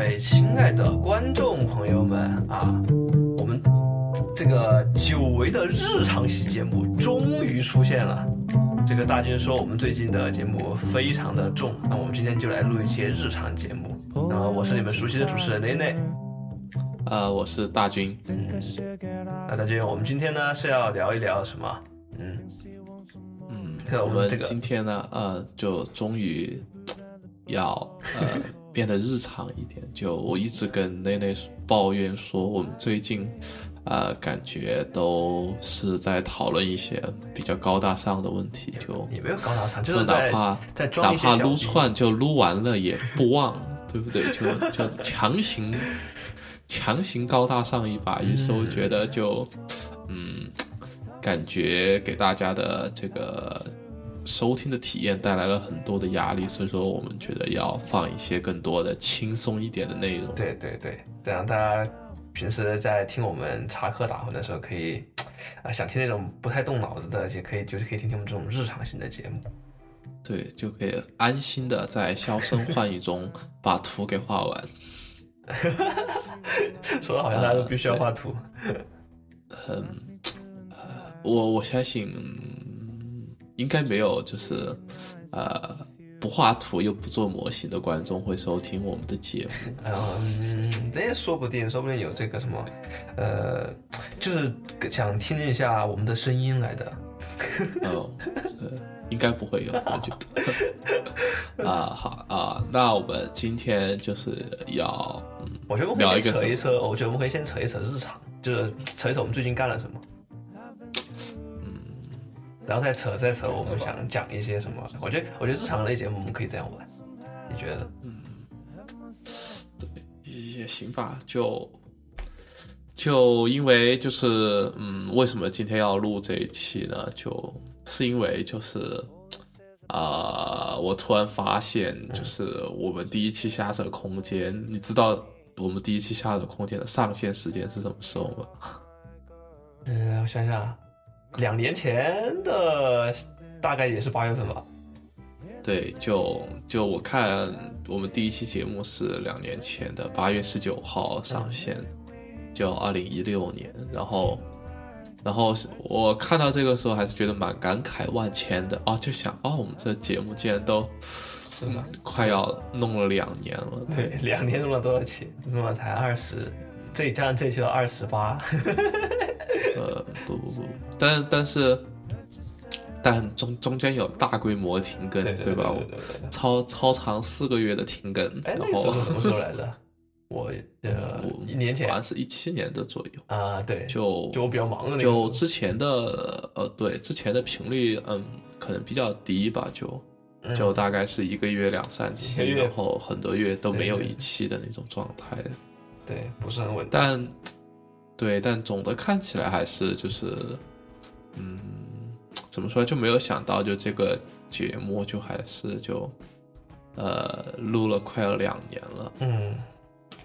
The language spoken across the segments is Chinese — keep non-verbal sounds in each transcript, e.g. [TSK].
位亲爱的观众朋友们啊，我们这个久违的日常系节目终于出现了。这个大军说我们最近的节目非常的重，那我们今天就来录一些日常节目。那么我是你们熟悉的主持人内内，呃，我是大军。嗯，那大军，我们今天呢是要聊一聊什么？嗯嗯，我们这个今天呢，呃，就终于要呃变得日常一点。就我一直跟内内抱怨说，我们最近呃感觉都是在讨论一些比较高大上的问题，就也没有高大上，就就是哪怕在哪怕撸串就撸完了也不忘，[LAUGHS] 对不对？就就强行强行高大上一把，于是我觉得就嗯，感觉给大家的这个收听的体验带来了很多的压力，所以说我们觉得要放一些更多的轻松一点的内容。对对对，这样大家平时在听我们插科打诨的时候，可以啊、想听那种不太动脑子的，也可以就是可以听听我们这种日常型的节目。对，就可以安心的在销声幻语中把图给画完。[LAUGHS] 说的好像大家都必须要画图。嗯，呃我我相信、嗯应该没有就是呃不画图又不做模型的观众会收听我们的节目。[LAUGHS] 嗯，这也说不定，说不定有这个什么，呃，就是想听一下我们的声音来的。哦，呃，应该不会有，我觉得。[LAUGHS] 啊，好啊，那我们今天就是要嗯我觉得我们可以扯一扯，我觉得我们可以先扯一扯日常，就是扯一扯我们最近干了什么。嗯然后再扯再扯，我们想讲一些什么？我觉得我觉得日常类节目我们可以这样玩，你觉得？嗯也行吧，就就因为就是嗯，为什么今天要录这一期呢？就是因为就是啊、我突然发现，就是我们第一期下车空间，你知道我们第一期下车空间的上线时间是什么时候吗？嗯，[LAUGHS] 我想想，两年前的大概也是八月份吧。对，就就我看我们第一期节目是两年前的八月十九号上线，就二零一六年，然后，然后我看到这个时候还是觉得蛮感慨万千的哦，就想哦，我们这节目竟然都是吗？快要弄了两年了，[LAUGHS] 对，两年弄了多少期？怎么才二十？这加上这就要二十八。[LAUGHS] 呃，不不不，但但是，但中中间有大规模停更，对对吧？超超长四个月的停更，哎，然那什么时候来的？[LAUGHS] 我呃我一年前好像是一七年的左右，啊，对，就就我比较忙的那个就。之前的呃，对之前的频率，嗯，可能比较低吧，就嗯就大概是一个月两三期，然后很多月都没有一期的那种状态。对，不是很稳定。但对，但总的看起来还是就是，嗯，怎么说就没有想到，就这个节目就还是就呃录了快要两年了。嗯，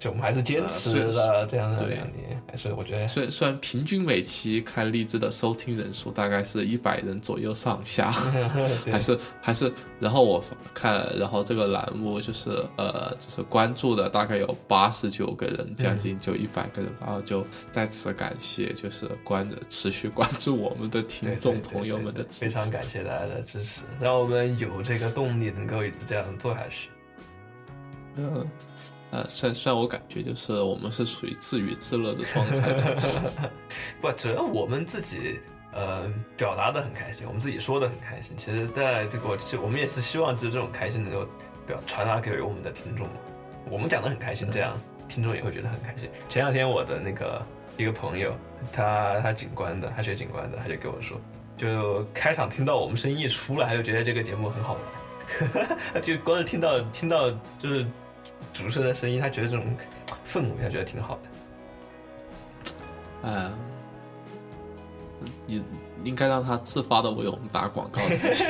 就我们还是坚持了这样的对两年，还是我觉得虽然虽然平均每期看荔枝的收听人数大概是一百人左右上下，[LAUGHS] 还是还是，然后我看，然后这个栏目就是呃，就是关注的大概有八十九个人，将近就一百个人，然后就再次感谢，就是关持续关注我们的听众朋友们的支持非常。感谢大家的支持，让我们有这个动力能够一直这样做下去。嗯，呃，虽然虽然我感觉就是我们是属于自娱自乐的状态 [LAUGHS] 不，只要我们自己呃表达的很开心，我们自己说的很开心。其实，在这个我们也是希望就是这种开心能够表传达给我们的听众。我们讲的很开心，这样听众也会觉得很开心。前两天我的那个一个朋友，他他警官的，他学警官的，他就跟我说，就开场听到我们声音一出来，他就觉得这个节目很好玩，[LAUGHS] 他就光是听到听到就是主持人的声音，他觉得这种氛围，他觉得挺好的。嗯，你应该让他自发的为我们打广告才行。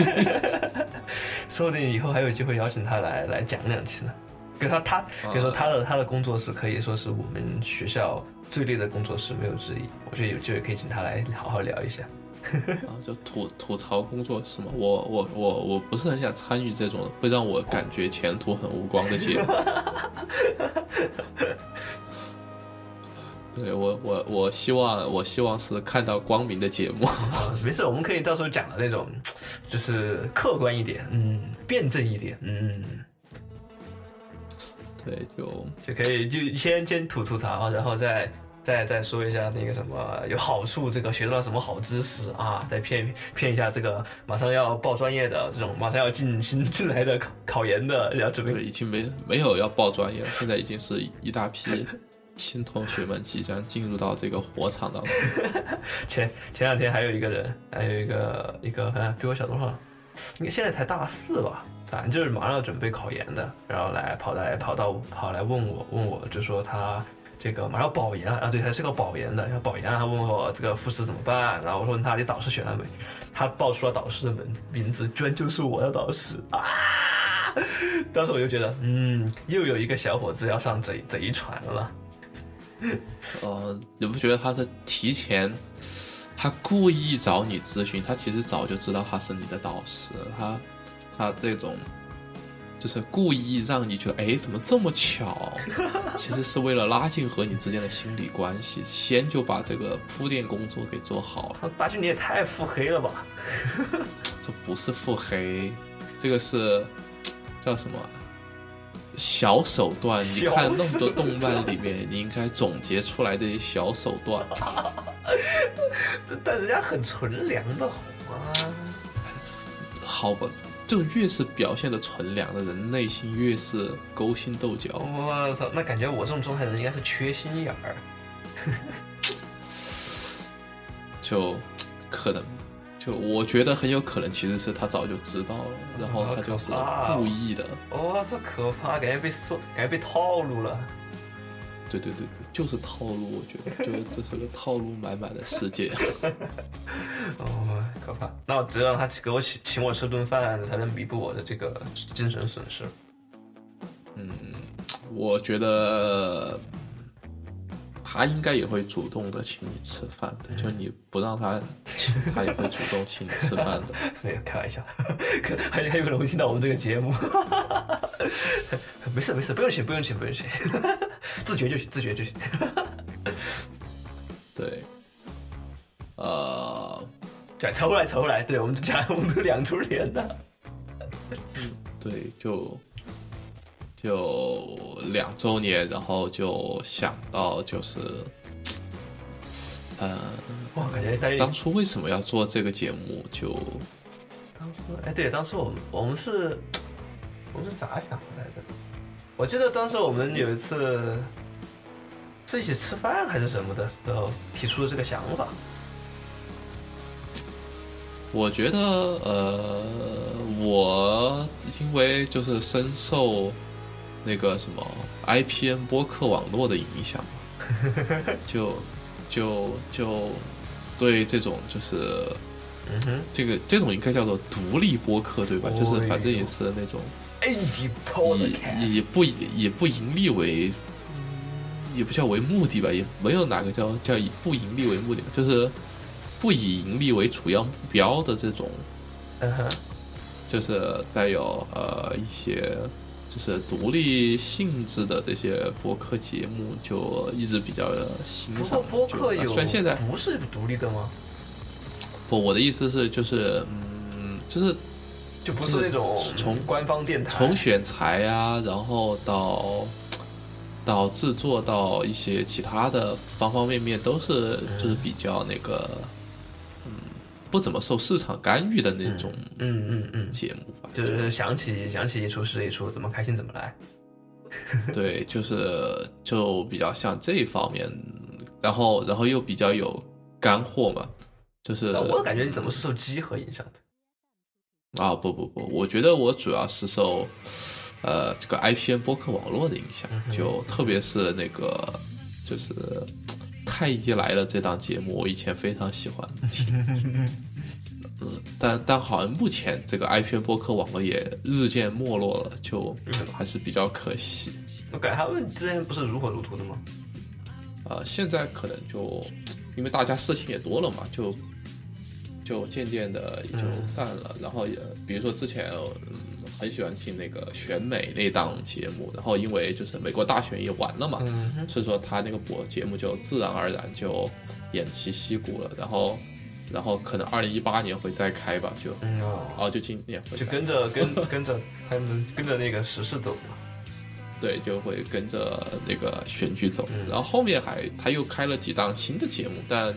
[LAUGHS] 说不定以后还有机会邀请他来来讲两期呢。跟他他，比如说他的他的工作室可以说是我们学校最厉的工作室，没有之一。我觉得有机会可以请他来好好聊一下。[LAUGHS] 啊，就吐吐槽工作室嘛，我我我我不是很想参与这种会让我感觉前途很无光的节目。[LAUGHS] 对我我我希望我希望是看到光明的节目。[LAUGHS] 啊，没事，我们可以到时候讲的那种，就是客观一点，嗯，辩证一点，嗯，对，就就可以就先先吐吐槽，然后再再再说一下那个什么有好处，这个学到了什么好知识啊，再骗骗一下这个马上要报专业的这种，马上要进新进来的考考研的，要准对备已经没没有要报专业了，现在已经是一大批新同学们即将进入到这个火场当中。[LAUGHS] 前前两天还有一个人，还有一个一个好像比我小多少，应该现在才大四吧，反正就是马上要准备考研的，然后来跑来跑到跑来问我问我就说他这个马上要保研了啊，对，他是个保研的，要保研，他问我这个复试怎么办，然后我说那你导师选了没？他报出了导师的名名字，居然就是我的导师啊！当时我就觉得，嗯，又有一个小伙子要上贼贼船了。呃，你不觉得他是提前，他故意找你咨询，他其实早就知道他是你的导师，他他这种就是故意让你觉得，哎，怎么这么巧？其实是为了拉近和你之间的心理关系，先就把这个铺垫工作给做好了。大军你也太腹黑了吧！[LAUGHS] 这不是腹黑，这个是叫什么？小手段，你看那么多动漫里面，你应该总结出来这些小手段。[LAUGHS] 这但人家很纯良的好吗？好吧，就越是表现的纯良的人，内心越是勾心斗角。我操，那感觉我这种状态的人应该是缺心眼儿。[LAUGHS] 就可能，就我觉得很有可能其实是他早就知道了，然后他就是故意的。[LAUGHS] 我操，可怕，感觉被说，感觉被套路了。对对对对，就是套路。我觉得，就这是个套路满满的世界。[LAUGHS] 哦，可怕。那我只有让他给我请请我吃顿饭，才能弥补我的这个精神损失。嗯，我觉得他应该也会主动的请你吃饭的，就你不让他请，他也会主动请你吃饭的。[LAUGHS] 没有开玩笑，可 [LAUGHS] 还还有人会听到我们这个节目。[LAUGHS] 没事没事，不用请不用请不用请，自觉就行自觉就行。对，呃，对，凑回来凑回来，对我们讲我们都两周年的。[LAUGHS] 对，就就两周年，然后就想到就是，呃，哇，感觉大家当初为什么要做这个节目？就当初，哎，对，当初我们我们是，我们是咋想的来着？我记得当时我们有一次是一起吃饭还是什么的时候提出了这个想法。我觉得，呃，我因为就是深受那个什么 IPN 播客网络的影响，[LAUGHS] 就就就对这种就是嗯哼。这个这种应该叫做独立播客对吧？哦就是反正也是那种以以不以以不盈利为，也不叫为目的吧，也没有哪个叫叫以不盈利为目的，就是不以盈利为主要目标的这种，嗯哼，就是带有呃一些就是独立性质的这些播客节目，就一直比较欣不赏过。播客有虽然现在不是独立的吗？不，我的意思是就是嗯，就是就不是那种从官方电台，从选材啊，然后到到制作到一些其他的方方面面，都是就是比较那个嗯不怎么受市场干预的那种嗯嗯嗯，节目吧。就是想起想起一出是一出，怎么开心怎么来。[LAUGHS] 对，就是就比较像这一方面，然后然后又比较有干货嘛，就是但我感觉你怎么是受机核影响的？啊，不不不，我觉得我主要是受呃这个 IPN 播客网络的影响，就特别是那个就是太医来了这档节目，我以前非常喜欢听。[LAUGHS] 嗯，但但好像目前这个 IPN 播客网络也日渐没落了，就还是比较可惜。我感觉他们之前不是如火如荼的吗？呃，现在可能就因为大家事情也多了嘛，就就渐渐的也就散了。然后也比如说之前嗯很喜欢听那个选美那档节目，然后因为就是美国大选也完了嘛，嗯所以说他那个播节目就自然而然就偃旗息鼓了。然后然后可能二零一八年会再开吧，就嗯哦，哦就今年会就跟着 [LAUGHS] 跟跟着他们跟着那个时事走嘛。对，就会跟着那个选举走。嗯然后后面还他又开了几档新的节目，但嗯，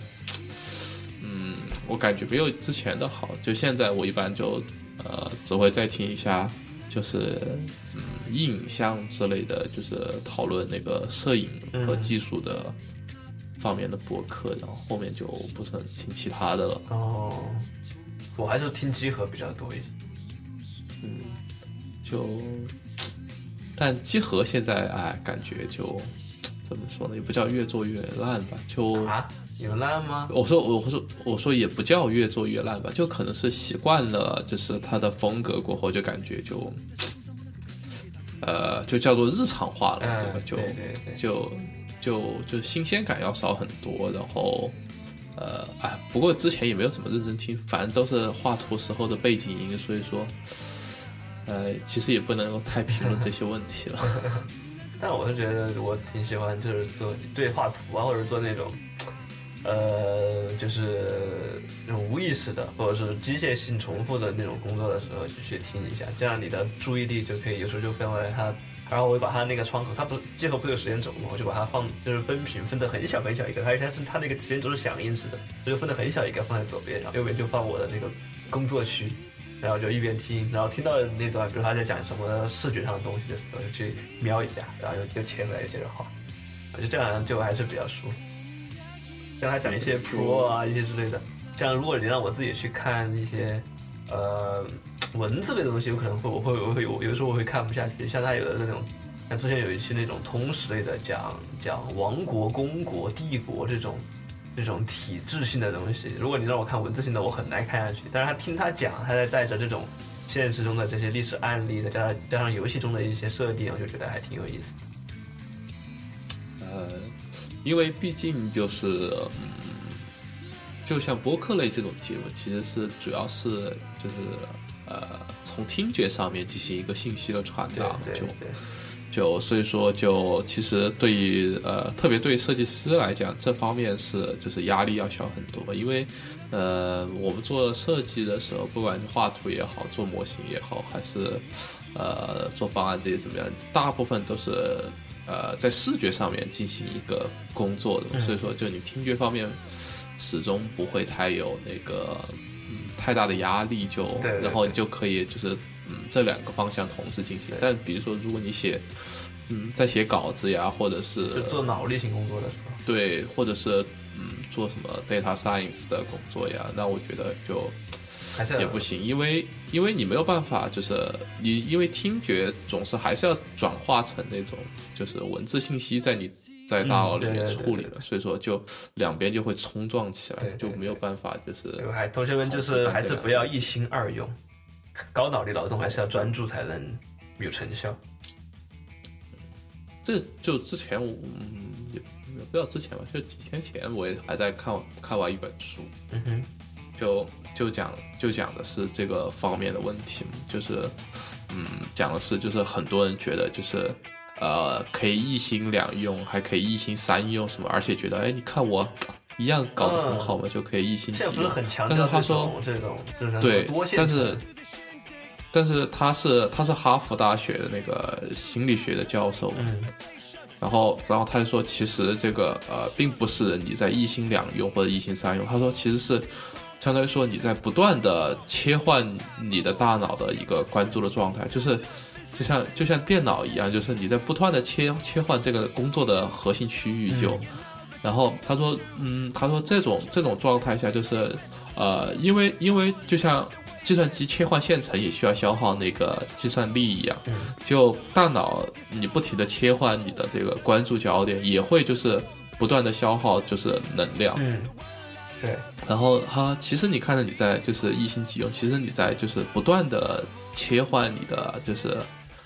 我感觉没有之前的好。就现在我一般就呃只会再听一下，就是嗯影像之类的，就是讨论那个摄影和嗯技术的方面的博客，然后后面就不是很听其他的了。哦，我还是听集合比较多一些。嗯，就但集合现在哎，感觉就怎么说呢，也不叫越做越烂吧，就。啊，有烂吗？我说，我说，我说也不叫越做越烂吧，就可能是习惯了，就是他的风格过后，就感觉就，呃，就叫做日常化了，对吧嗯，？就。就就就新鲜感要少很多，然后，呃，哎，不过之前也没有怎么认真听，反正都是画图时候的背景音，所以说，呃，其实也不能够太评论这些问题了。[LAUGHS] [LAUGHS] 但我是觉得我挺喜欢，就是做对画图啊，或者做那种，呃，就是那种无意识的或者是机械性重复的那种工作的时候，去去听一下，这样你的注意力就可以有时候就分为它。然后我会把它那个窗口，它不是结合不有时间轴嘛，我就把它放，就是分屏分的很小很小一个，而且它是它那个时间轴是响应式的，所以分的很小一个放在左边，然后右边就放我的那个工作区，然后就一边听，然后听到那段，比如他在讲什么视觉上的东西的时候，就去瞄一下，然后就就切回来接着画，我觉得这样就还是比较舒服。像他讲一些 Pro 啊一些之类的，像如果你让我自己去看一些呃文字类的东西，有可能会我会我会有有的时候我会看不下去，像他有的那种。像之前有一期那种通史类的讲讲王国、公国、帝国这种这种体制性的东西，如果你让我看文字性的，我很难看下去。但是他听他讲，他在带着这种现实中的这些历史案例，再加上加上游戏中的一些设定，我就觉得还挺有意思的。呃，因为毕竟就是，嗯，就像播客类这种节目，其实是主要是就是呃从听觉上面进行一个信息的传对达，就就所以说就其实对于呃特别对设计师来讲，这方面是就是压力要小很多，因为呃我们做设计的时候，不管是画图也好，做模型也好，还是呃做方案这些怎么样，大部分都是呃在视觉上面进行一个工作的，嗯。所以说就你听觉方面始终不会太有那个嗯太大的压力就，然后你就可以就是嗯这两个方向同时进行。但比如说如果你写嗯在写稿子呀，或者是做脑力型工作的时候，对，或者是嗯做什么 data science 的工作呀，那我觉得就还是也不行，因为因为你没有办法，就是你因为听觉总是还是要转化成那种就是文字信息在你在大脑里面处理的，所以说就两边就会冲撞起来，对对就没有办法就是还同学们就是还是不要一心二用，高脑力劳动还是要专注才能有成效。这就之前我嗯也也不知道之前吧，就几天前我也还在看看完一本书，嗯哼，就就讲就讲的是这个方面的问题，就是嗯讲的是就是很多人觉得就是呃可以一心两用，还可以一心三用什么，而且觉得哎你看我一样搞得很好嘛，就可以一心几用。但是他说种这种对但是但是他是他是哈佛大学的那个心理学的教授嘛，嗯然后，然后他就说，其实这个呃，并不是你在一心两用或者一心三用。他说，其实是相当于说你在不断的切换你的大脑的一个关注的状态，就是就像就像电脑一样，就是你在不断的切切换这个工作的核心区域就。嗯然后他说，嗯，他说这种这种状态下，就是呃，因为因为就像计算机切换线程也需要消耗那个计算力一样，嗯就大脑你不停的切换你的这个关注焦点，也会就是不断的消耗就是能量。嗯，对，然后哈其实你看着你在就是一心几用，其实你在就是不断的切换你的就是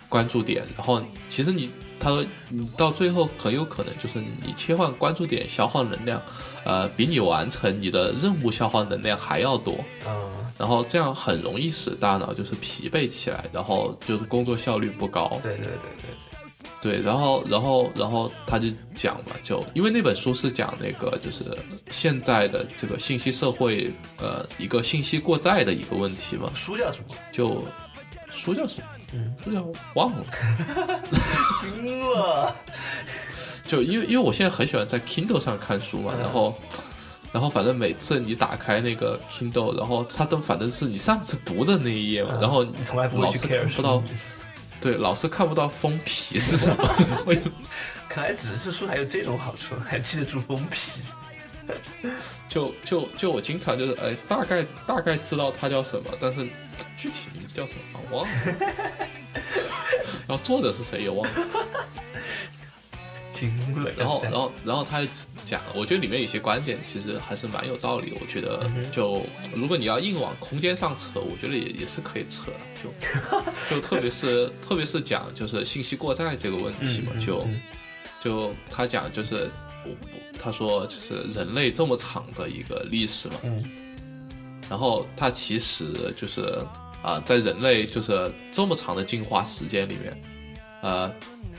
关注点，然后其实你他说你到最后很有可能就是你切换关注点消耗能量，呃，比你完成你的任务消耗能量还要多。嗯然后这样很容易使大脑就是疲惫起来，然后就是工作效率不高。对对对对，对，然后然后然后他就讲嘛，就因为那本书是讲那个就是现在的这个信息社会，呃，一个信息过载的一个问题嘛，书叫什么？就书叫什么？嗯，书叫忘了。[LAUGHS] 惊了。[LAUGHS] 就因为因为我现在很喜欢在 Kindle 上看书嘛，嗯然后。然后反正每次你打开那个 Kindle，然后它都反正是你上次读的那一页嘛，然后你从来不会去 care 对，老是看不到封皮是什么。[LAUGHS] 我看来纸质书还有这种好处，还记得住封皮。[LAUGHS] 就就就我经常就是哎，大概大概知道它叫什么，但是具体名字叫什么我忘了。[LAUGHS] 然后作者是谁也忘了。惊了。然后然后然后他就讲，我觉得里面有些观点其实还是蛮有道理。我觉得就如果你要硬往空间上扯，我觉得也也是可以扯的。就 [LAUGHS] 就特别是特别是讲就是信息过载这个问题嘛，就嗯就他讲就是我我他说就是人类这么长的一个历史嘛，嗯然后他其实就是啊、在人类就是这么长的进化时间里面，呃，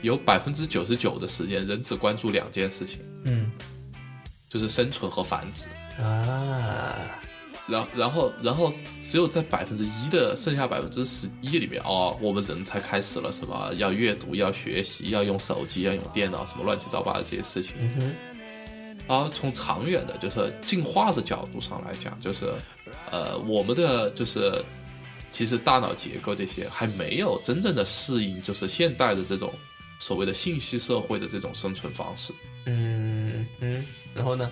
有百分之九十九的时间人只关注两件事情，嗯就是生存和繁殖。啊，然然后然后只有在百分之一的剩下百分之十一里面，哦，我们人才开始了什么要阅读、要学习、要用手机、要用电脑，什么乱七八糟的这些事情。然后从长远的，就是进化的角度上来讲，就是，呃，我们的就是，其实大脑结构这些还没有真正的适应，就是现代的这种所谓的信息社会的这种生存方式。嗯嗯，然后呢？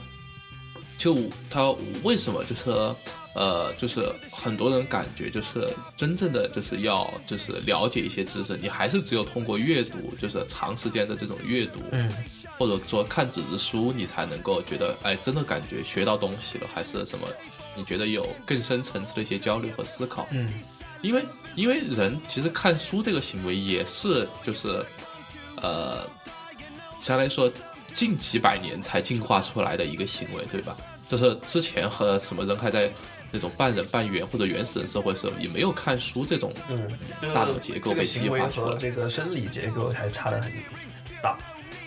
就他为什么就是呃，就是很多人感觉就是真正的就是要就是了解一些知识，你还是只有通过阅读，就是长时间的这种阅读，嗯或者说看纸质书，你才能够觉得，哎，真的感觉学到东西了，还是什么？你觉得有更深层次的一些交流和思考？嗯因为因为人其实看书这个行为也是就是，呃，相当于说近几百年才进化出来的一个行为，对吧？就是之前和什么人还在那种半人半猿或者原始人社会的时候，也没有看书这种嗯，大脑结构被激化出来这个生理结构还差得很大。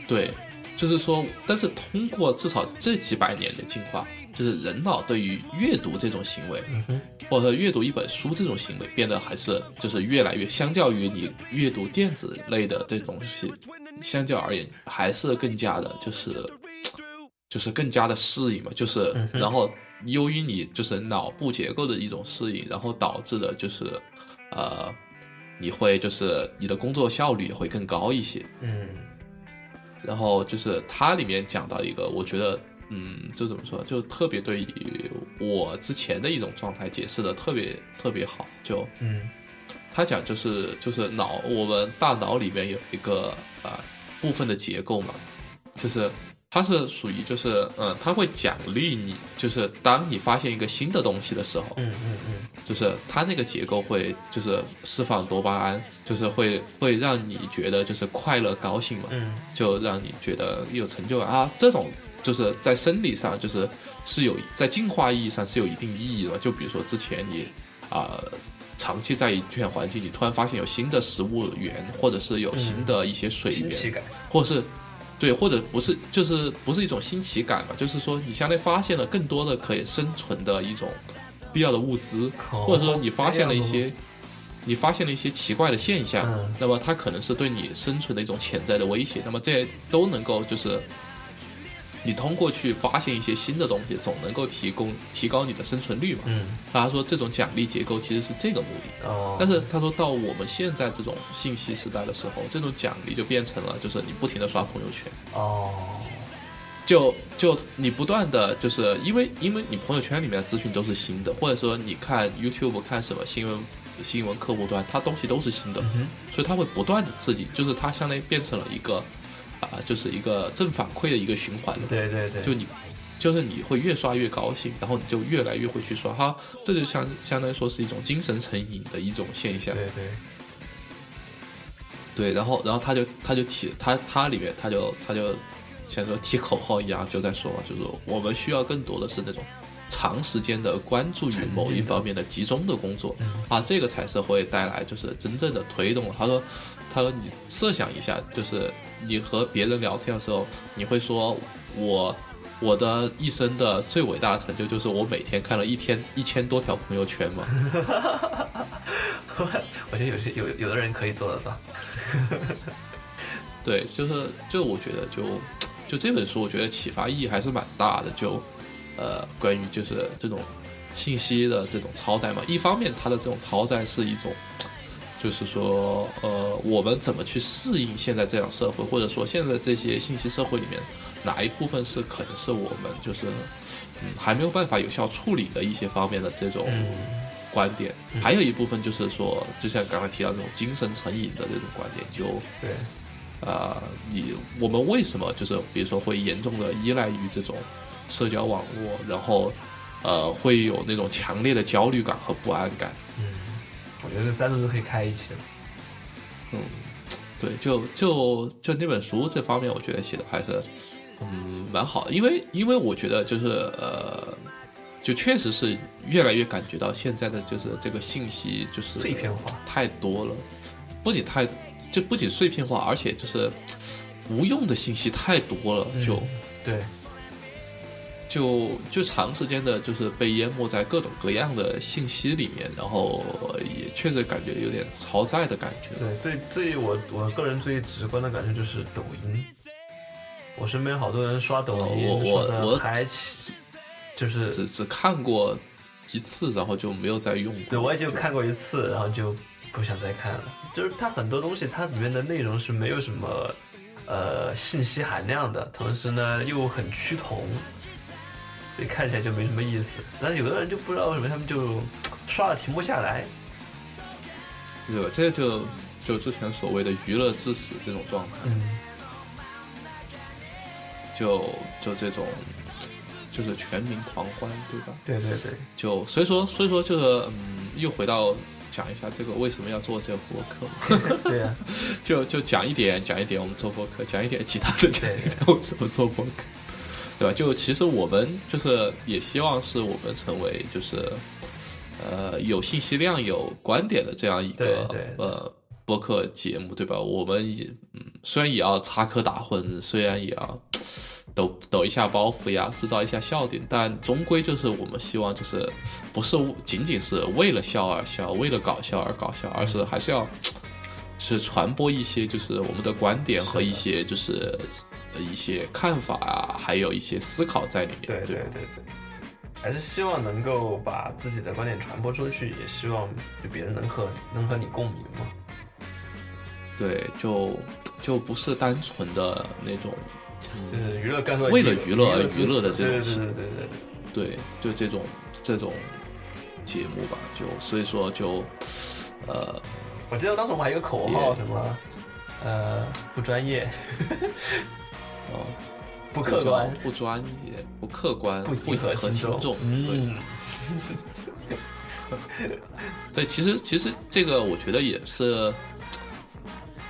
对，就是说，但是通过至少这几百年的进化，就是人脑对于阅读这种行为，嗯，或者说阅读一本书这种行为，变得还是就是越来越，相较于你阅读电子类的这种东西，相较而言，还是更加的，就是就是更加的适应嘛，就是嗯然后由于你就是脑部结构的一种适应，然后导致的就是呃，你会就是你的工作效率也会更高一些。嗯然后就是它里面讲到一个，我觉得，嗯，就怎么说，就特别对于我之前的一种状态解释的特别特别好。就嗯他讲就是就是脑，我们大脑里面有一个啊、部分的结构嘛，就是它是属于就是嗯，它会奖励你，就是当你发现一个新的东西的时候，嗯嗯嗯就是它那个结构会就是释放多巴胺，就是会会让你觉得就是快乐高兴嘛，嗯就让你觉得有成就感啊。这种就是在生理上就是是有在进化意义上是有一定意义的。就比如说之前你啊、长期在一片环境，你突然发现有新的食物源，或者是有新的一些水源。或者是对，或者不是，就是不是一种新奇感吧，就是说你相当于发现了更多的可以生存的一种必要的物资，哦或者说你发现了一些。你发现了一些奇怪的现象，嗯那么它可能是对你生存的一种潜在的威胁，那么这些都能够就是，你通过去发现一些新的东西，总能够提供提高你的生存率嘛。嗯。他说这种奖励结构其实是这个目的，哦，但是他说到我们现在这种信息时代的时候，这种奖励就变成了就是你不停的刷朋友圈，哦，就就你不断的就是因为因为你朋友圈里面的资讯都是新的，或者说你看 YouTube 看什么新闻新闻客户端，它东西都是新的，嗯所以它会不断的刺激，就是它相当于变成了一个啊、就是一个正反馈的一个循环了。对对对，就你，就是你会越刷越高兴，然后你就越来越会去刷，哈，这就相相当于说是一种精神成瘾的一种现象。对对，对，然后然后他就他就提他他里面他就他就像说提口号一样就在说嘛，就是说我们需要更多的是那种长时间的关注于某一方面的集中的工作嗯啊，这个才是会带来就是真正的推动。他说他说你设想一下，就是你和别人聊天的时候，你会说我。我的一生的最伟大的成就就是我每天看了一天一千多条朋友圈嘛，[LAUGHS] 我觉得有些有有的人可以做得到。[LAUGHS] 对，就是就我觉得就就这本书，我觉得启发意义还是蛮大的。就呃，关于就是这种信息的这种超载嘛，一方面它的这种超载是一种，就是说呃，我们怎么去适应现在这样社会，或者说现在这些信息社会里面哪一部分是可能是我们就是嗯还没有办法有效处理的一些方面的这种。嗯观点，还有一部分就是说，就像刚才提到那种精神成瘾的这种观点，就对，啊，你我们为什么就是比如说会严重的依赖于这种社交网络，然后呃会有那种强烈的焦虑感和不安感？嗯，我觉得单独都可以开一期了。嗯，对，就就就那本书这方面，我觉得写的还是嗯蛮好的，因为因为我觉得就是呃，就确实是越来越感觉到现在的就是这个信息就是碎片化太多了，不仅太就不仅碎片化，而且就是无用的信息太多了，就。嗯对，就就长时间的，就是被淹没在各种各样的信息里面，然后也确实感觉有点超载的感觉。对，最最我我个人最直观的感受就是抖音。我身边好多人刷抖音，哦我我刷的我嗨起，就是只只看过一次，然后就没有再用过。对我也就看过一次，然后就不想再看了。就是它很多东西，它里面的内容是没有什么呃信息含量的，同时呢又很趋同，所以看起来就没什么意思。但是有的人就不知道为什么他们就刷了停不下来。对吧？这就就之前所谓的娱乐至死这种状态，嗯，就就这种就是全民狂欢，对吧？对对对，就所以说所以说就是嗯，又回到讲一下这个为什么要做这个播客。[LAUGHS] 对呀、就就讲一点讲一点我们做播客，讲一点其他的讲一点对为什么做播客，对吧？就其实我们就是也希望是我们成为就是呃有信息量、有观点的这样一个呃播客节目，对吧？我们也嗯虽然也要插科打诨，虽然也要。抖抖一下包袱呀，制造一下笑点，但终归就是我们希望就是不是仅仅是为了笑而笑，为了搞笑而搞笑，而是还是要 [TSK] 是传播一些就是我们的观点和一些就是呃一些看法啊，还有一些思考在里面。对对对对，还是希望能够把自己的观点传播出去，也希望就别人能和能和你共鸣嘛。对，就就不是单纯的那种，就嗯，是娱乐干过为了娱乐而娱乐的这种对对对对对对，就这种这种节目吧，就所以说就呃我记得当时我们还有一个口号，什么呃不专业、[LAUGHS] 哦。不客观、不专业、不客观、不不迎合听听众。对嗯，对，[LAUGHS] 其实其实这个我觉得也是，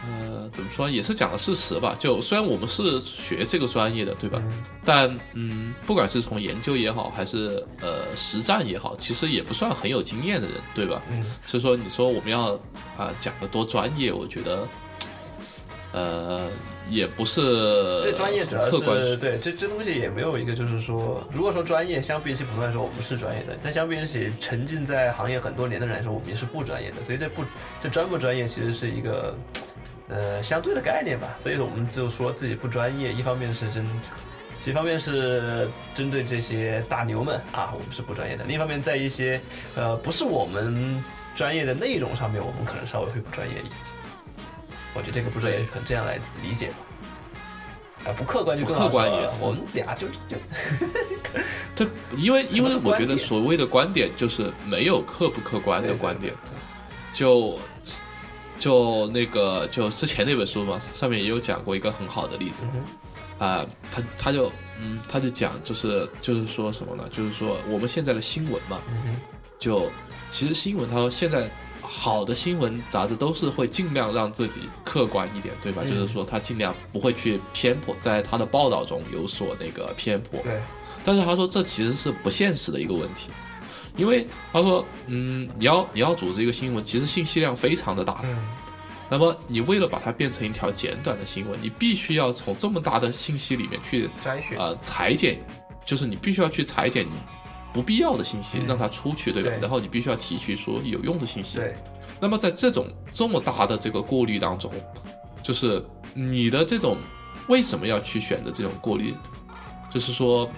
呃，怎么说，也是讲的事实吧。就虽然我们是学这个专业的，对吧？嗯但嗯，不管是从研究也好，还是呃实战也好，其实也不算很有经验的人，对吧？嗯，所以说，你说我们要啊、讲的多专业，我觉得，呃，也不是这专业主要是对这这东西也没有一个就是说，如果说专业相比起普通来说，我们是专业的，但相比起沉浸在行业很多年的人来说，我们也是不专业的。所以这不这专不专业其实是一个呃相对的概念吧。所以说我们就说自己不专业，一方面是针。一方面是针对这些大牛们啊，我们是不专业的；另一方面，在一些呃不是我们专业的内容上面，我们可能稍微会不专业一点。我觉得这个不专业对可能这样来理解吧。啊，不客观就更不客观我们俩就就 [LAUGHS] 对，因为因为我觉得所谓的观点就是没有客不客观的观点，就就那个就之前那本书嘛，上面也有讲过一个很好的例子啊、他他就嗯他就讲就是就是说什么呢？就是说我们现在的新闻嘛，嗯就其实新闻他说现在好的新闻杂志都是会尽量让自己客观一点，对吧？嗯就是说他尽量不会去偏颇，在他的报道中有所那个偏颇。对，但是他说这其实是不现实的一个问题，因为他说，嗯，你要你要组织一个新闻，其实信息量非常的大，嗯，那么你为了把它变成一条简短的新闻，你必须要从这么大的信息里面去摘选，呃裁剪，就是你必须要去裁剪不必要的信息，嗯让它出去，对吧？对然后你必须要提取出有用的信息。对，那么在这种这么大的这个过滤当中，就是你的这种为什么要去选择这种过滤，就是说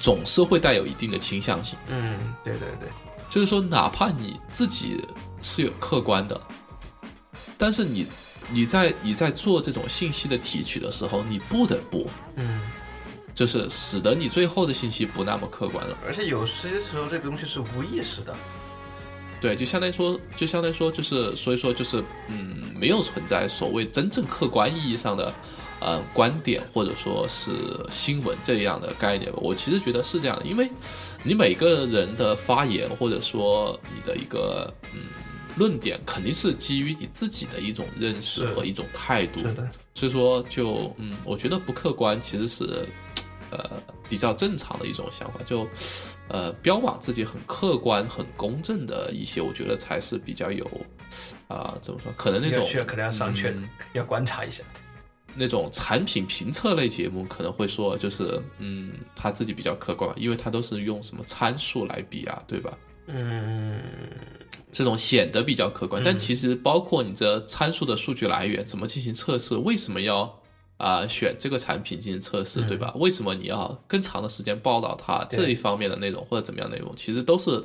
总是会带有一定的倾向性。嗯，对对对，就是说，哪怕你自己是有客观的，但是你你在你在做这种信息的提取的时候，你不得不嗯，就是使得你最后的信息不那么客观了。而且有些时候这个东西是无意识的，对，就相当于说，就相当于说，就是所以说就是嗯，没有存在所谓真正客观意义上的呃观点或者说是新闻这样的概念吧。我其实觉得是这样的，因为你每个人的发言或者说你的一个嗯论点，肯定是基于你自己的一种认识和一种态度。是的，所以说就嗯，我觉得不客观其实是呃比较正常的一种想法，就呃标榜自己很客观、很公正的一些，我觉得才是比较有啊、怎么说？可能那种要去可能要商榷嗯要观察一下的，那种产品评测类节目可能会说，就是嗯他自己比较客观，因为他都是用什么参数来比啊，对吧？嗯，这种显得比较客观，嗯但其实包括你这参数的数据来源，怎么进行测试，为什么要啊、选这个产品进行测试，嗯对吧？为什么你要更长的时间报道它这一方面的内容或者怎么样内容，其实都是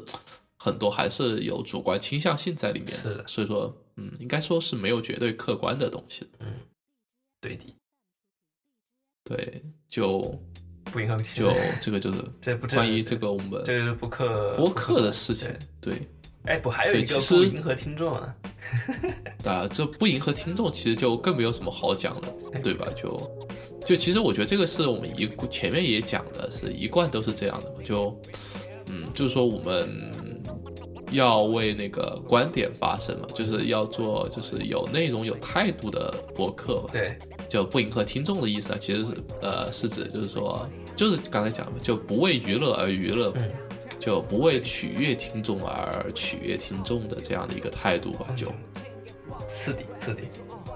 很多还是有主观倾向性在里面是的所以说，嗯，应该说是没有绝对客观的东西。嗯，对的，对，就不影响就这个就是 [LAUGHS] 关于这个我们这是不客播客的事情对，对。哎，不还有一个不迎合听众啊？[LAUGHS] 啊，这不迎合听众，其实就更没有什么好讲的，对吧？就就其实我觉得这个是我们一前面也讲的，是一贯都是这样的嘛。就嗯，就是说我们要为那个观点发声嘛，就是要做就是有内容、有态度的博客嘛。对，就不迎合听众的意思啊，其实是呃是指就是说，就是刚才讲的，就不为娱乐而娱乐就不为取悦听众而取悦听众的这样的一个态度吧，就。是的，是的，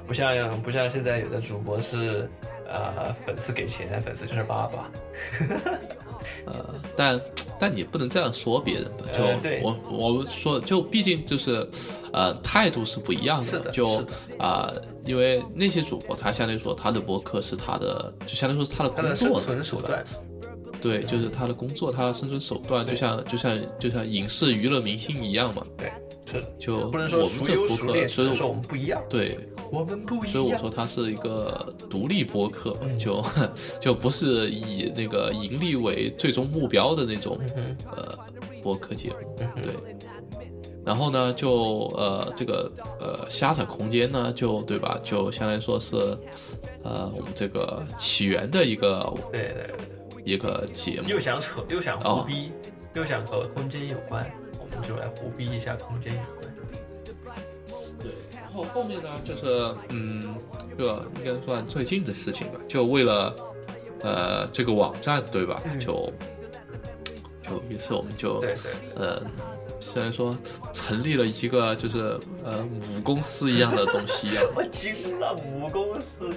不像不像现在有的主播是，呃，粉丝给钱，粉丝就是爸爸。[LAUGHS] 呃，但但你不能这样说别人吧？就、呃对我们说，就毕竟就是，呃，态度是不一样的。就是啊、因为那些主播他相当于说他的博客是他的，就相当于说是他的他的生工作，存手段，对，就是他的工作，他的生存手段，就像就像就像影视娱乐明星一样嘛。对，是就不能说我们孰这博客，所以说我们不一样。对，我们不一样所以我。说它是一个独立播客，嗯就就不是以那个盈利为最终目标的那种嗯呃播客节目。嗯对，然后呢，就呃这个呃虾特空间呢，就对吧？就相当于说是呃我们这个起源的一个对对对，一个节目。又想扯，又想哦胡逼，又想和空间有关，我们就来胡逼一下空间有关。对，然后后面呢，就是嗯，这个应该算最近的事情吧，就为了呃这个网站对吧？嗯就就于是我们就对对，呃，虽然说成立了一个就是呃母公司一样的东西一样，[LAUGHS] 我惊了，母公司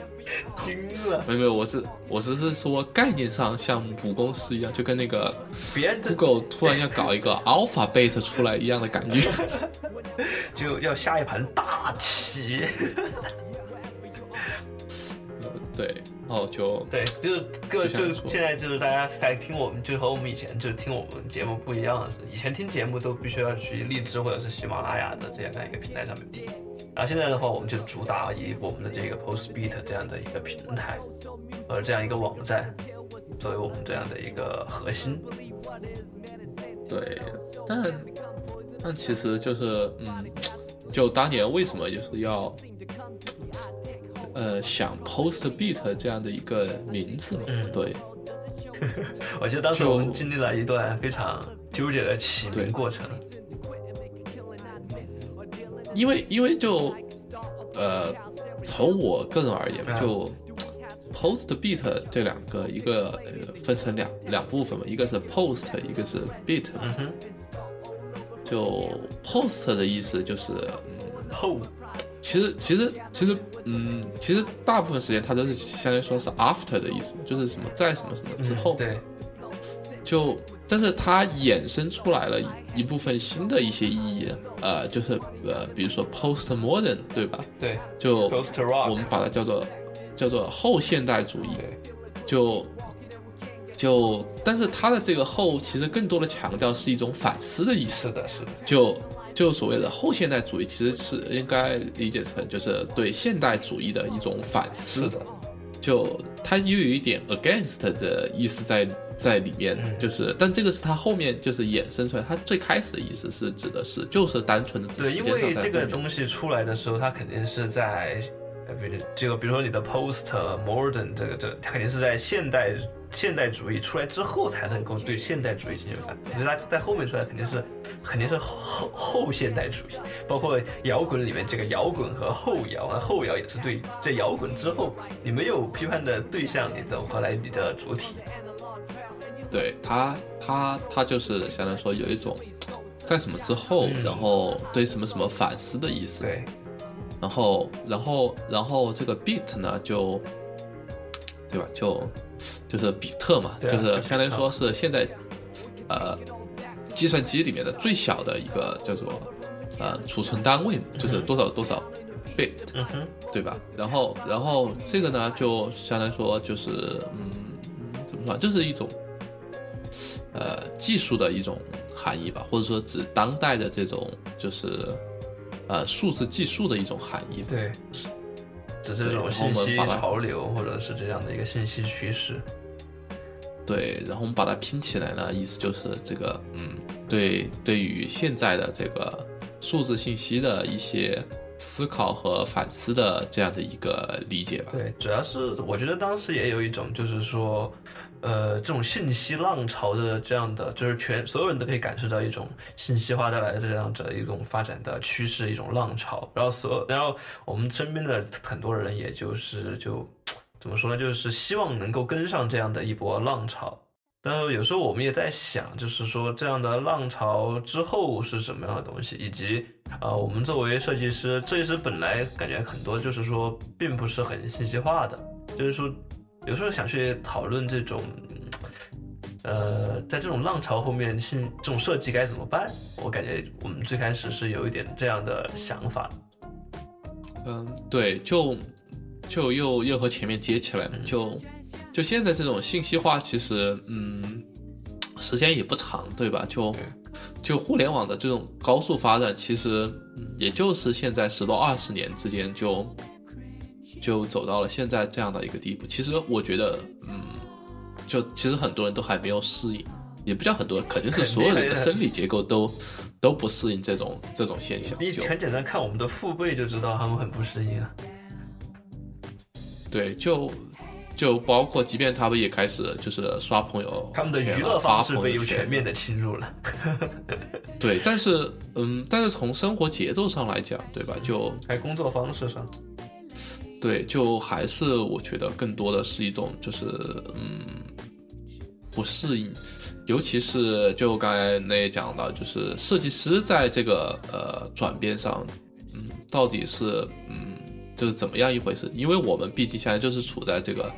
惊了，没有没有，我是我只是说概念上像母公司一样，就跟那个 Google 突然要搞一个 Alphabet 出来一样的感觉。[LAUGHS] 就要下一盘大棋。对，然后就对，就是各就就现在就是大家在听我们，就和我们以前就是听我们节目不一样的是，以前听节目都必须要去荔枝或者是喜马拉雅的这样的一个平台上面听，然后现在的话，我们就主打以我们的这个 Postbeat 这样的一个平台，呃，这样一个网站作为我们这样的一个核心。对，但但其实就是嗯，就当年为什么就是要呃想 Post Beat 这样的一个名字嘛？嗯对，[LAUGHS] 我记得当时我们经历了一段非常纠结的起对名过程。因为因为就呃，从我个人而言，嗯就 post beat 这两个，一个呃分成两两部分嘛，一个是 post，一个是 beat。嗯哼，就 post 的意思就是，嗯，后其实其实其实嗯，其实大部分时间它都是相当于说是 after 的意思，就是什么在什么什么之后。嗯对，就，但是它衍生出来了一部分新的一些意义，呃，就是呃，比如说 post modern，对吧？对。就，Ghost 我 Rock，们把它叫做叫做后现代主义，对，就就，但是它的这个后其实更多的强调是一种反思的意思。是，的，是的，就就所谓的后现代主义，其实是应该理解成就是对现代主义的一种反思是，的，就它又有一点 against 的意思在在里面，嗯。就是，但这个是它后面就是衍生出来，它最开始的意思是指的是就是单纯的指对，因为这个东西出来的时候，它肯定是在，呃，比如这个，比如说你的 post modern 这个这个，它肯定是在现代现代主义出来之后才能够对现代主义进行反思，所以它在后面出来肯定是肯定是后后现代主义，包括摇滚里面这个摇滚和后摇啊，后摇也是对，在摇滚之后你没有批判的对象，你怎么何来你的主体？对他，他他就是相当于说有一种在什么之后，嗯然后对什么什么反思的意思。对，然后，然后，然后这个 beat 呢，就对吧？就就是比特嘛，啊就是相当于说是现在呃计算机里面的最小的一个叫做呃储存单位，就是多少多少 bit，嗯哼，对吧？然后，然后这个呢，就相当于说就是嗯，怎么说，这是一种呃技术的一种含义吧，或者说指当代的这种就是呃数字技术的一种含义。对，只是这种信息潮流，或者是这样的一个信息趋势。对，然后我们把它拼起来呢，意思就是这个，嗯，对，对于现在的这个数字信息的一些思考和反思的这样的一个理解吧。对，主要是我觉得当时也有一种，就是说，呃，这种信息浪潮的这样的，就是全所有人都可以感受到一种信息化带来的这样的一种发展的趋势，一种浪潮。然后所，然后我们身边的很多人，也就是就怎么说呢，就是希望能够跟上这样的一波浪潮。但是有时候我们也在想，就是说这样的浪潮之后是什么样的东西，以及呃，我们作为设计师，设计师本来感觉很多就是说并不是很信息化的，就是说有时候想去讨论这种，呃，在这种浪潮后面信这种设计该怎么办？我感觉我们最开始是有一点这样的想法。嗯，对，就就又又和前面接起来了，就就现在这种信息化，其实嗯，时间也不长，对吧？就就互联网的这种高速发展，其实嗯也就是现在十多二十年之间就就走到了现在这样的一个地步。其实我觉得，嗯，就其实很多人都还没有适应，也不叫很多，肯定是所有人的生理结构都都不适应这种这种现象。你就很简单看我们的父辈就知道他们很不适应啊。对，就就包括，即便他们也开始就是刷朋友他们的娱乐发方式被又全面的侵入了。对，但是嗯，但是从生活节奏上来讲，对吧？就还工作方式上，对，就还是我觉得更多的是一种就是嗯不适应，尤其是就刚才那也讲到，就是设计师在这个呃转变上，嗯，到底是嗯就是怎么样一回事？因为我们毕竟现在就是处在这个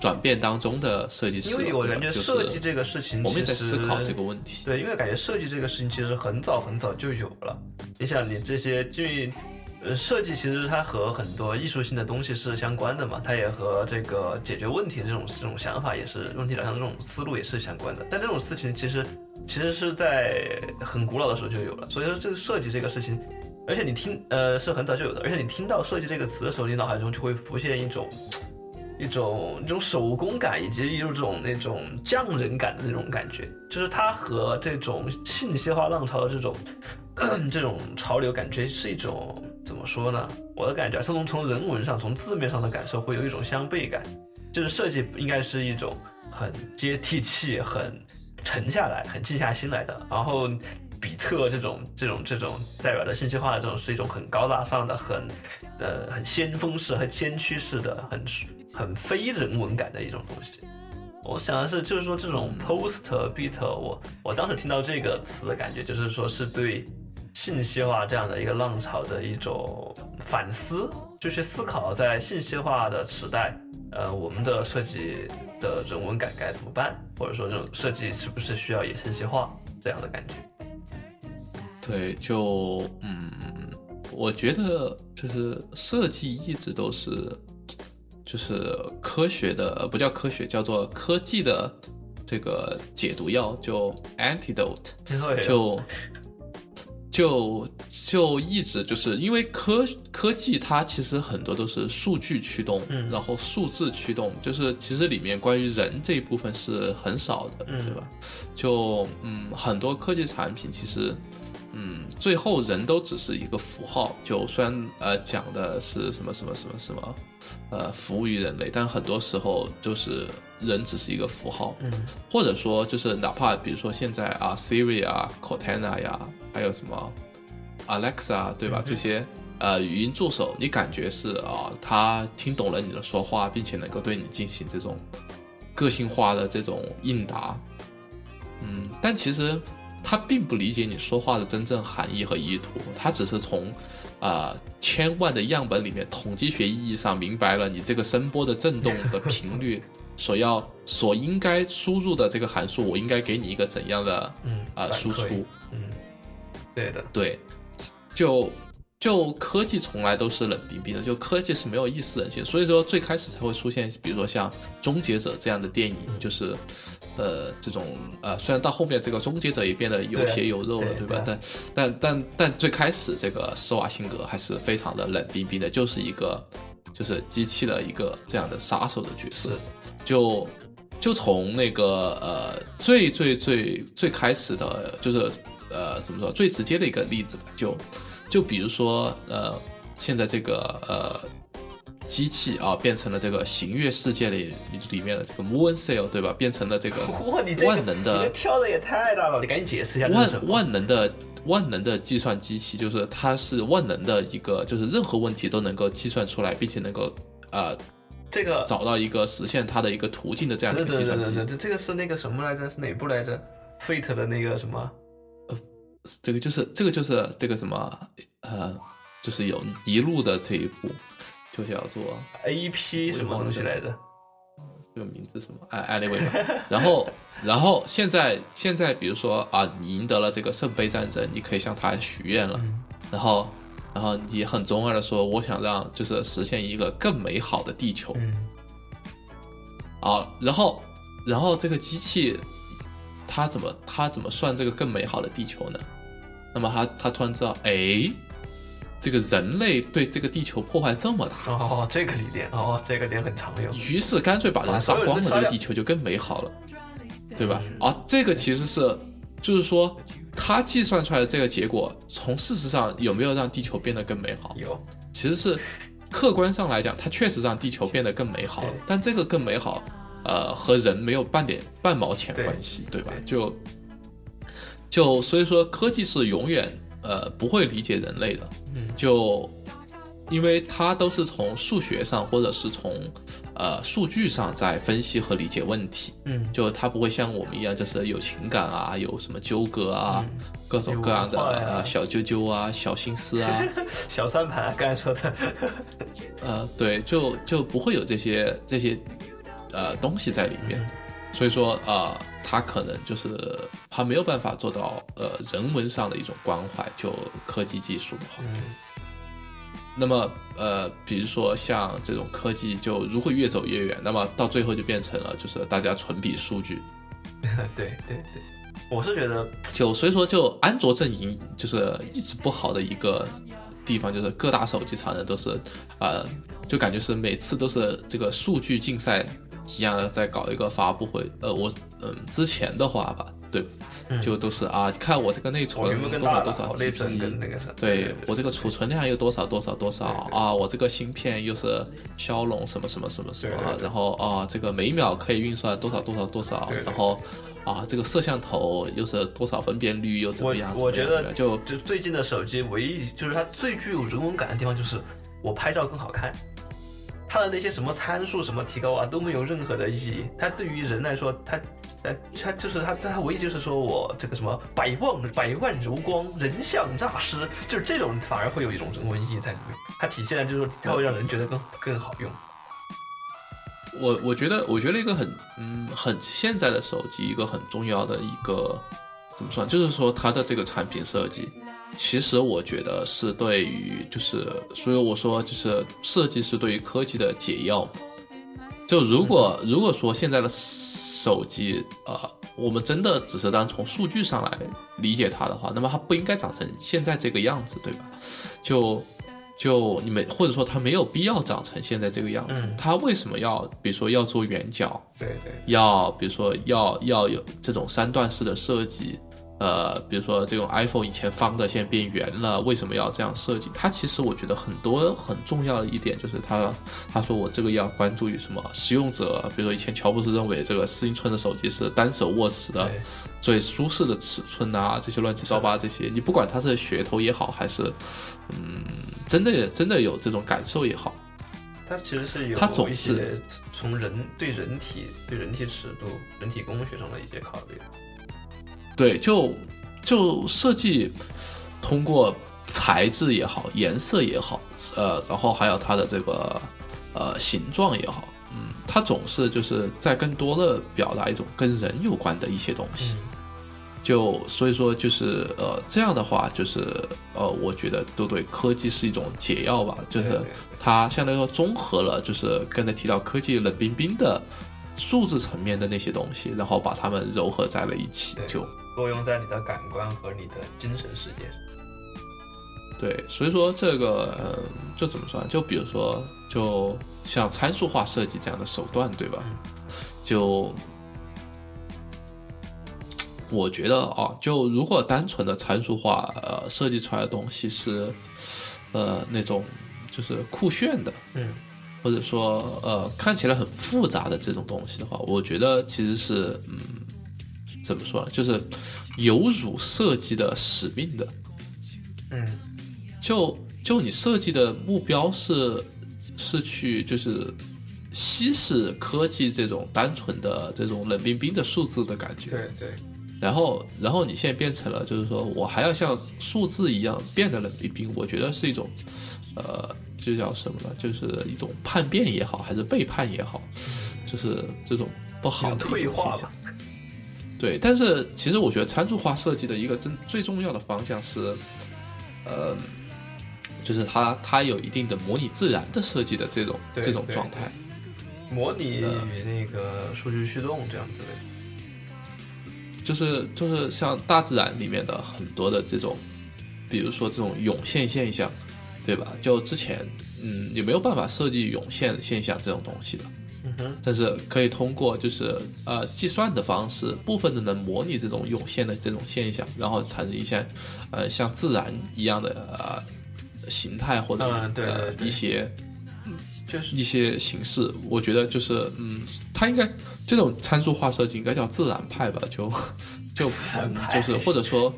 转变当中的设计师嘛，因为我感觉设计这个事情，我们也在其实思考这个问题。对，因为感觉设计这个事情其实很早很早就有了。你想，你这些就呃，设计其实它和很多艺术性的东西是相关的嘛，它也和这个解决问题的这种这种想法也是问题导向这种思路也是相关的。但这种事情其实其实是在很古老的时候就有了，所以说这个设计这个事情，而且你听呃是很早就有的，而且你听到设计这个词的时候，你脑海中就会浮现一种。一种一种手工感，以及一种那种匠人感的那种感觉，就是它和这种信息化浪潮的这种 [CLEARS THROAT] 这种潮流感觉是一种怎么说呢？我的感觉是，从从人文上、从字面上的感受，会有一种相悖感。就是设计应该是一种很接地气、很沉下来、很静下心来的。然后比特这种这种这种代表着信息化的这种是一种很高大上的、很呃很先锋式、很先驱式的、很很非人文感的一种东西。我想的是，就是说这种 post beat，我我当时听到这个词的感觉，就是说是对信息化这样的一个浪潮的一种反思，就去思考在信息化的时代，呃，我们的设计的人文感该怎么办，或者说这种设计是不是需要也信息化这样的感觉。对，就嗯，我觉得就是设计一直都是，就是科学的，不叫科学，叫做科技的这个解毒药，就 antidote，就就就一直就是因为科科技它其实很多都是数据驱动，然后数字驱动，就是其实里面关于人这一部分是很少的，对吧？就嗯，很多科技产品其实。嗯，最后人都只是一个符号，就虽然呃讲的是什么什么什么什么，呃服务于人类，但很多时候就是人只是一个符号，嗯，或者说就是哪怕比如说现在啊 Siri 啊 Cortana 呀，还有什么 Alexa 对吧？这些呃语音助手，你感觉是啊，他听懂了你的说话，并且能够对你进行这种个性化的这种应答，嗯，但其实。他并不理解你说话的真正含义和意图，他只是从，啊千万的样本里面，统计学意义上明白了你这个声波的振动的频率，[LAUGHS] 所要所应该输入的这个函数，我应该给你一个怎样的，嗯啊输出，嗯，对的，对，就。就科技从来都是冷冰冰的，就科技是没有意识人性，所以说最开始才会出现，比如说像《终结者》这样的电影，就是，呃，这种呃，虽然到后面这个终结者也变得有血有肉了，对吧？但但但但最开始这个施瓦辛格还是非常的冷冰冰的，就是一个就是机器的一个这样的杀手的角色，就就从那个呃最最最最开始的，就是呃怎么说最直接的一个例子吧，就。就比如说，呃，现在这个呃机器啊，变成了这个行月世界里里面的这个 Moon Cell，对吧？变成了这个 [LAUGHS] 万能的，你跳的也太大了，你赶紧解释一下万万能的万能的计算机器，就是它是万能的一个，就是任何问题都能够计算出来，并且能够呃这个找到一个实现它的一个途径的这样的一个计算机。这个是那个什么来着？是哪部来着？Fate 的那个什么？呃这个就是这个就是这个什么呃，就是有一路的这一步，就叫做 A P 什么东西来着？这个名字什么？哎，Anyway，然后然后现在现在比如说啊，你赢得了这个圣杯战争，你可以向他许愿了，然后然后你很中二的说，我想让就是实现一个更美好的地球。嗯。好，然后然后这个机器。它怎么它怎么算这个更美好的地球呢？那么他他突然知道，哎，这个人类对这个地球破坏这么大哦，这个理念哦，这个点很常用。于是干脆把人杀光了，这个地球就更美好了，对吧？啊，这个其实是就是说他计算出来的这个结果，从事实上有没有让地球变得更美好？有，其实是客观上来讲，它确实让地球变得更美好了，但这个更美好。呃，和人没有半点半毛钱关系，对吧？就就所以说，科技是永远呃不会理解人类的，就因为它都是从数学上或者是从呃数据上在分析和理解问题，嗯，就它不会像我们一样，就是有情感啊，有什么纠葛啊，各种各样的呃小揪揪啊，小心思啊，[LAUGHS] 小算盘，刚才说的，[LAUGHS] 呃，对，就就不会有这些这些。呃，东西在里面，所以说呃，他可能就是他没有办法做到呃人文上的一种关怀，就科技技术的话。那么呃，比如说像这种科技，就如果越走越远，那么到最后就变成了就是大家纯比数据。[LAUGHS] 对对对，我是觉得，就所以说就安卓阵营就是一直不好的一个地方，就是各大手机厂商都是呃，就感觉是每次都是这个数据竞赛。一样的在搞一个发布会，呃，我嗯之前的话吧，对，就都是啊，看我这个内存多少多少 G B，对我这个储存量有多少多少多少啊，我这个芯片又是骁龙什么什么什么什么，然后啊，这个每秒可以运算多少多少多少，然后啊，这个摄像头又是多少分辨率又怎么样？我我觉得就就最近的手机唯一就是它最具有人文感的地方就是我拍照更好看。它的那些什么参数什么提高啊都没有任何的意义。它对于人来说，它，它它就是它，它唯一就是说我这个什么百万百万柔光人像大师，就是这种反而会有一种人文意义在里面。它体现的就是说它会让人觉得更更好用。我我觉得我觉得一个很嗯很现在的手机一个很重要的一个怎么说，就是说它的这个产品设计。其实我觉得是对于，就是所以我说就是设计是对于科技的解药。就如果如果说现在的手机，呃，我们真的只是单从数据上来理解它的话，那么它不应该长成现在这个样子，对吧？就就你们或者说它没有必要长成现在这个样子。它为什么要比如说要做圆角？对对。要比如说要要有这种三段式的设计。呃，比如说这种 iPhone 以前方的，现在变圆了，为什么要这样设计？它其实我觉得很多很重要的一点就是它他说我这个要关注于什么使用者，比如说以前乔布斯认为这个四英寸的手机是单手握持的最舒适的尺寸啊，这些乱七八糟这些，你不管它是噱头也好，还是嗯真的真的有这种感受也好，它其实是有它总是从人对人体对人体尺度、人体工学上的一些考虑。对，就就设计通过材质也好，颜色也好，呃，然后还有它的这个呃形状也好，嗯，它总是就是在更多的表达一种跟人有关的一些东西。就所以说就是呃这样的话，就是呃我觉得都对科技是一种解药吧，就是它相当于说综合了，就是刚才提到科技冷冰冰的数字层面的那些东西，然后把它们糅合在了一起，就。作用在你的感官和你的精神世界上。对，所以说这个，嗯，就怎么说？就比如说，就像参数化设计这样的手段，对吧？就我觉得啊，就如果单纯的参数化呃设计出来的东西是，呃，那种就是酷炫的，嗯，或者说呃看起来很复杂的这种东西的话，我觉得其实是嗯。怎么说呢？就是有辱设计的使命的。嗯，就就你设计的目标是是去就是稀释科技这种单纯的这种冷冰冰的数字的感觉。对对。然后然后你现在变成了就是说我还要像数字一样变得冷冰冰，我觉得是一种呃，这叫什么呢？就是一种叛变也好，还是背叛也好，就是这种不好的退化吧。对，但是其实我觉得参数化设计的一个真最重要的方向是，呃，就是它它有一定的模拟自然的设计的这种这种状态，模拟与那个数据驱动这样子的，就是就是像大自然里面的很多的这种，比如说这种涌现现象，对吧？就之前嗯，也没有办法设计涌现现象这种东西的。但是可以通过就是呃计算的方式，部分的能模拟这种涌现的这种现象，然后产生一些呃像自然一样的呃形态或者呃一些就是一些形式。我觉得就是嗯，它应该这种参数化设计应该叫自然派吧？就 [LAUGHS] 就就是或者说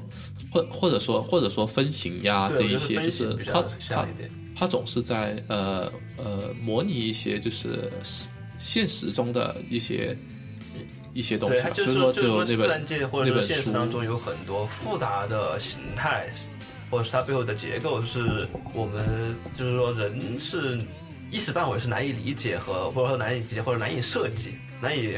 或或者说或者说分形呀这一些，就是它它它总是在呃呃模拟一些就是。现实中的一些一些东西，所以说就说自然界或者说现实当中有很多复杂的形态，或者是它背后的结构，是我们就是说人是一时半会是难以理解和或者说难以理解或者难以设计难以。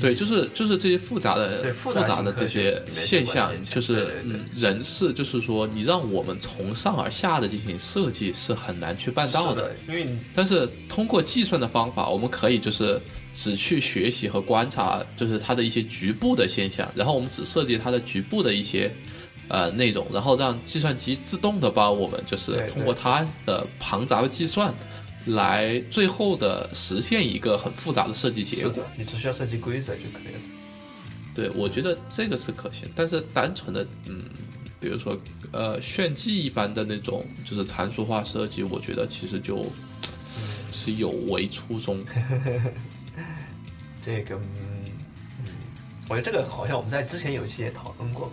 对，就是就是这些复杂的复杂的这些现象，就是嗯，人是就是说，你让我们从上而下的进行设计是很难去办到的，因为但是通过计算的方法，我们可以就是只去学习和观察，就是它的一些局部的现象，然后我们只设计它的局部的一些呃内容，然后让计算机自动的帮我们就是通过它的庞杂的计算。来最后的实现一个很复杂的设计结果，你只需要设计规则就可以了。对，我觉得这个是可行，但是单纯的嗯，比如说呃炫技一般的那种就是参数化设计，我觉得其实就是有违初衷。[LAUGHS] 这个嗯，我觉得这个好像我们在之前有一期也讨论过吧。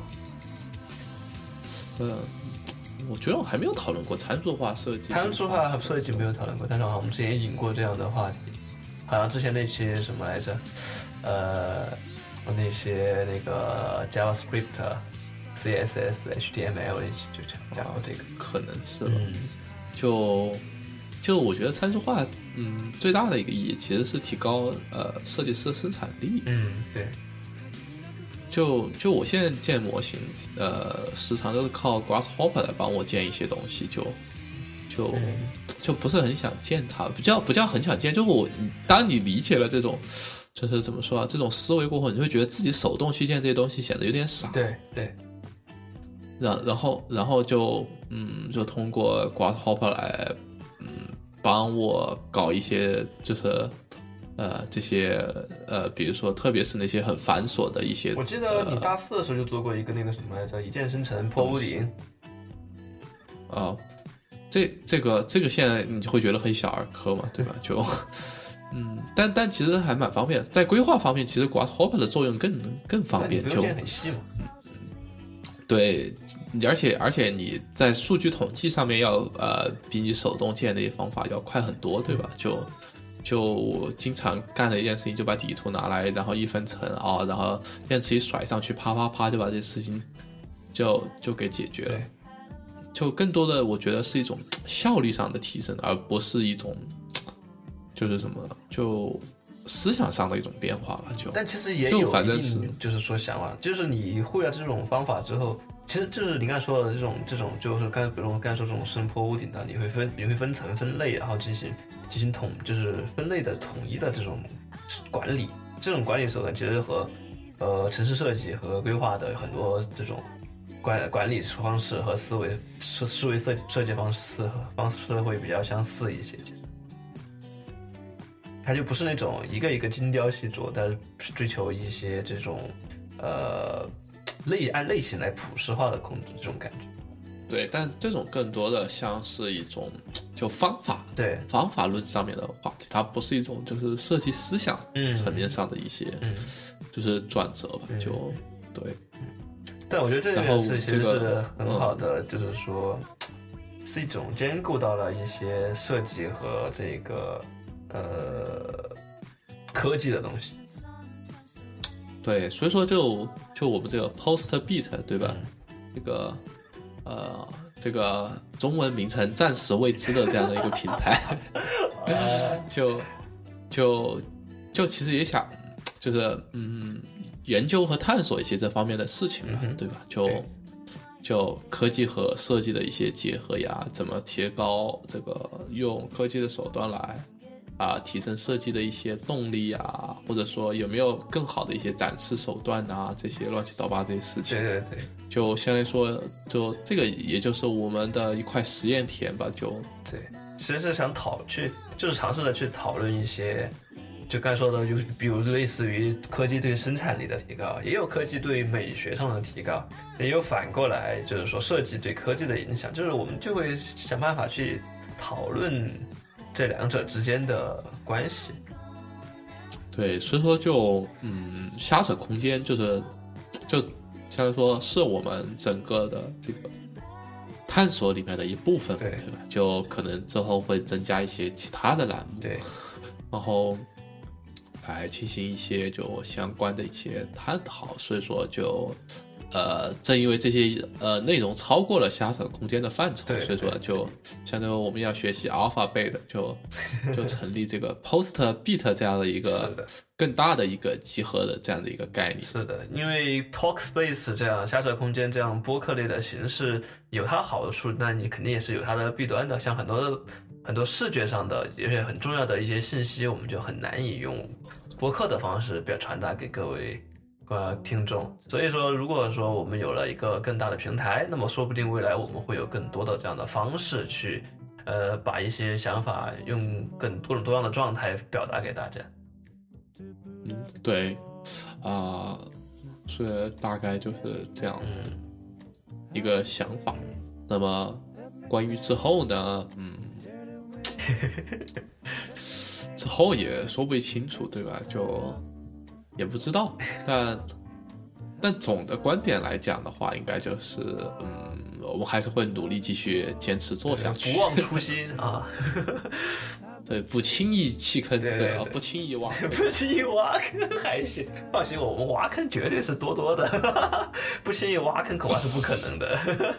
呃，我觉得我还没有讨论过参数化设计。参数化设计没有讨论过，但是好像我们之前也引过这样的话题。好像之前那些什么来着？呃，那些那个 JavaScript、CSS、HTML 就讲讲过这个，可能是了。就就我觉得参数化，嗯，最大的一个意义其实是提高呃设计师的生产力。嗯，对。就就我现在建模型，呃，时常都是靠 Grasshopper 来帮我建一些东西，就就就不是很想建它，不叫不叫很想建，就是我当你理解了这种，就是怎么说啊，这种思维过后，你会觉得自己手动去建这些东西显得有点傻。对对。然然后然后就嗯，就通过 Grasshopper 来嗯帮我搞一些就是。呃，这些呃，比如说，特别是那些很繁琐的一些，我记得你大四的时候就做过一个那个什么来着，一键生成破屋顶。啊，这这个这个现在你就会觉得很小儿科嘛，对吧？就嗯，但但其实还蛮方便，在规划方面，其实 Grasshopper 的作用更更方便，就很细嘛。对，而且而且你在数据统计上面要呃，比你手动建那些方法要快很多，对吧？就。就我经常干的一件事情，就把底图拿来，然后一分层啊，然后电池一甩上去，啪啪啪就把这事情就就给解决了。就更多的，我觉得是一种效率上的提升，而不是一种就是什么就思想上的一种变化吧。就但其实也有反正是就是说想法，就是你会了这种方法之后，其实就是你刚才说的这种这种，就是刚比如刚才说这种深坡屋顶的，你会分你会分层分类，然后进行。进行统就是分类的统一的这种管理，这种管理手段其实和呃城市设计和规划的很多这种管管理方式和思维思思维设设计方式方式会比较相似一些。其实，它就不是那种一个一个精雕细琢，但是追求一些这种呃类按类型来普适化的控制这种感觉。对，但这种更多的像是一种就方法，对方法论上面的话题，它不是一种就是设计思想层面上的一些，嗯就是转折吧，就对。但我觉得这个是其实是很好的，就是说是一种兼顾到了一些设计和这个呃科技的东西。对，所以说就就我们这个 Post Beat 对吧？这个。呃，这个中文名称暂时未知的这样的一个平台，[LAUGHS] 就就就其实也想，就是嗯，研究和探索一些这方面的事情嘛，对吧？就就科技和设计的一些结合呀，怎么提高这个用科技的手段来。啊，提升设计的一些动力啊，或者说有没有更好的一些展示手段啊，这些乱七八糟这些事情。对对对，就相当于说，就这个也就是我们的一块实验田吧。就对，其实是想讨去，就是尝试着去讨论一些，就刚才说的，就是比如类似于科技对生产力的提高，也有科技对美学上的提高，也有反过来就是说设计对科技的影响，就是我们就会想办法去讨论。这两者之间的关系，对，所以说就嗯，瞎扯空间就是，就相当于说是我们整个的这个探索里面的一部分，对对吧？就可能之后会增加一些其他的栏目，对，然后来进行一些就相关的一些探讨，所以说就。呃，正因为这些呃内容超过了瞎扯空间的范畴，所以说就相当于我们要学习 Alphabet，就 [LAUGHS] 就成立这个 Post Beat 这样的一个更大的一个集合的这样的一个概念。是的，因为 Talkspace 这样瞎扯空间这样播客类的形式有它好处，那你肯定也是有它的弊端的。像很多很多视觉上的有些很重要的一些信息，我们就很难以用播客的方式表传达给各位。呃，听众，所以说，如果说我们有了一个更大的平台，那么说不定未来我们会有更多的这样的方式去，呃，把一些想法用更多种多样的状态表达给大家。嗯，对，啊，所以大概就是这样一个想法。那么，关于之后呢？嗯，[LAUGHS] 之后也说不清楚，对吧？就。也不知道，但但总的观点来讲的话，应该就是，嗯，我们还是会努力继续坚持做下去，不忘初心 [LAUGHS] 啊，对，不轻易弃坑，对对对，啊不轻易挖，不轻易挖坑 [LAUGHS] 还行，放心，我们挖坑绝对是多多的，[LAUGHS] 不轻易挖坑恐怕是不可能的。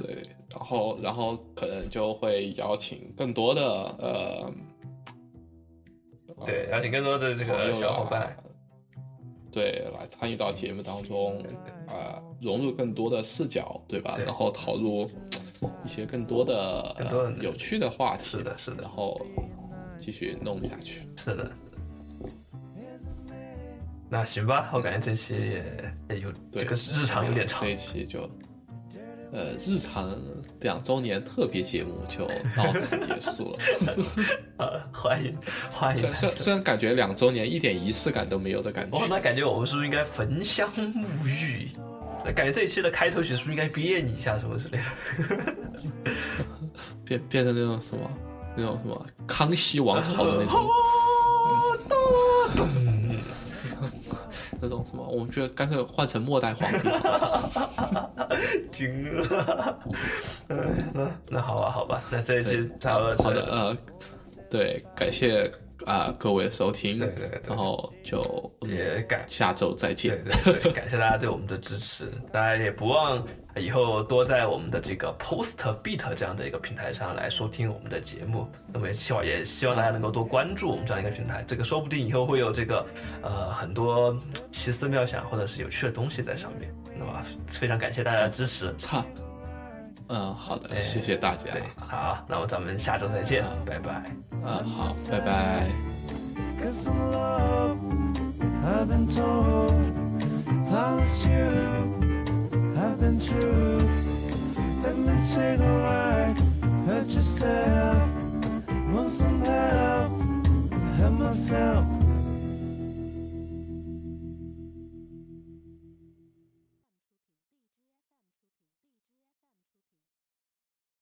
对，然后然后可能就会邀请更多的呃，对，邀请更多的这个小伙伴，对，来参与到节目当中，啊，融入更多的视角，对吧？然后投入一些更多的呃有趣的话题，是的，是的，然后继续弄下去，是的。那行吧，我感觉这期也有这个日常有点长，这一期就。呃，日常两周年特别节目就到此结束了。[LAUGHS] 呃，欢迎欢迎。虽然虽然感觉两周年一点仪式感都没有的感觉。哦，那感觉我们是不是应该焚香沐浴？那感觉这一期的开头曲是不是应该编你一下什么之类的？[LAUGHS] 变变成那种什么那种什么康熙王朝的那种。[LAUGHS] 那种什么，我们觉得干脆换成末代皇帝。[LAUGHS] 惊了。[LAUGHS] 嗯，那好吧，好吧，那这一期差不多。好的，呃，对，感谢啊各位的收听。对对对。然后就也感下周再见。对对对，[LAUGHS] 感谢大家对我们的支持，大家也不忘以后多在我们的这个 Post Beat 这样的一个平台上来收听我们的节目。那么希望也希望大家能够多关注我们这样一个平台，这个说不定以后会有这个呃很多奇思妙想或者是有趣的东西在上面。那么非常感谢大家的支持。操，嗯好的谢谢大家。好那么咱们下周再见拜拜。嗯好拜拜。Help myself.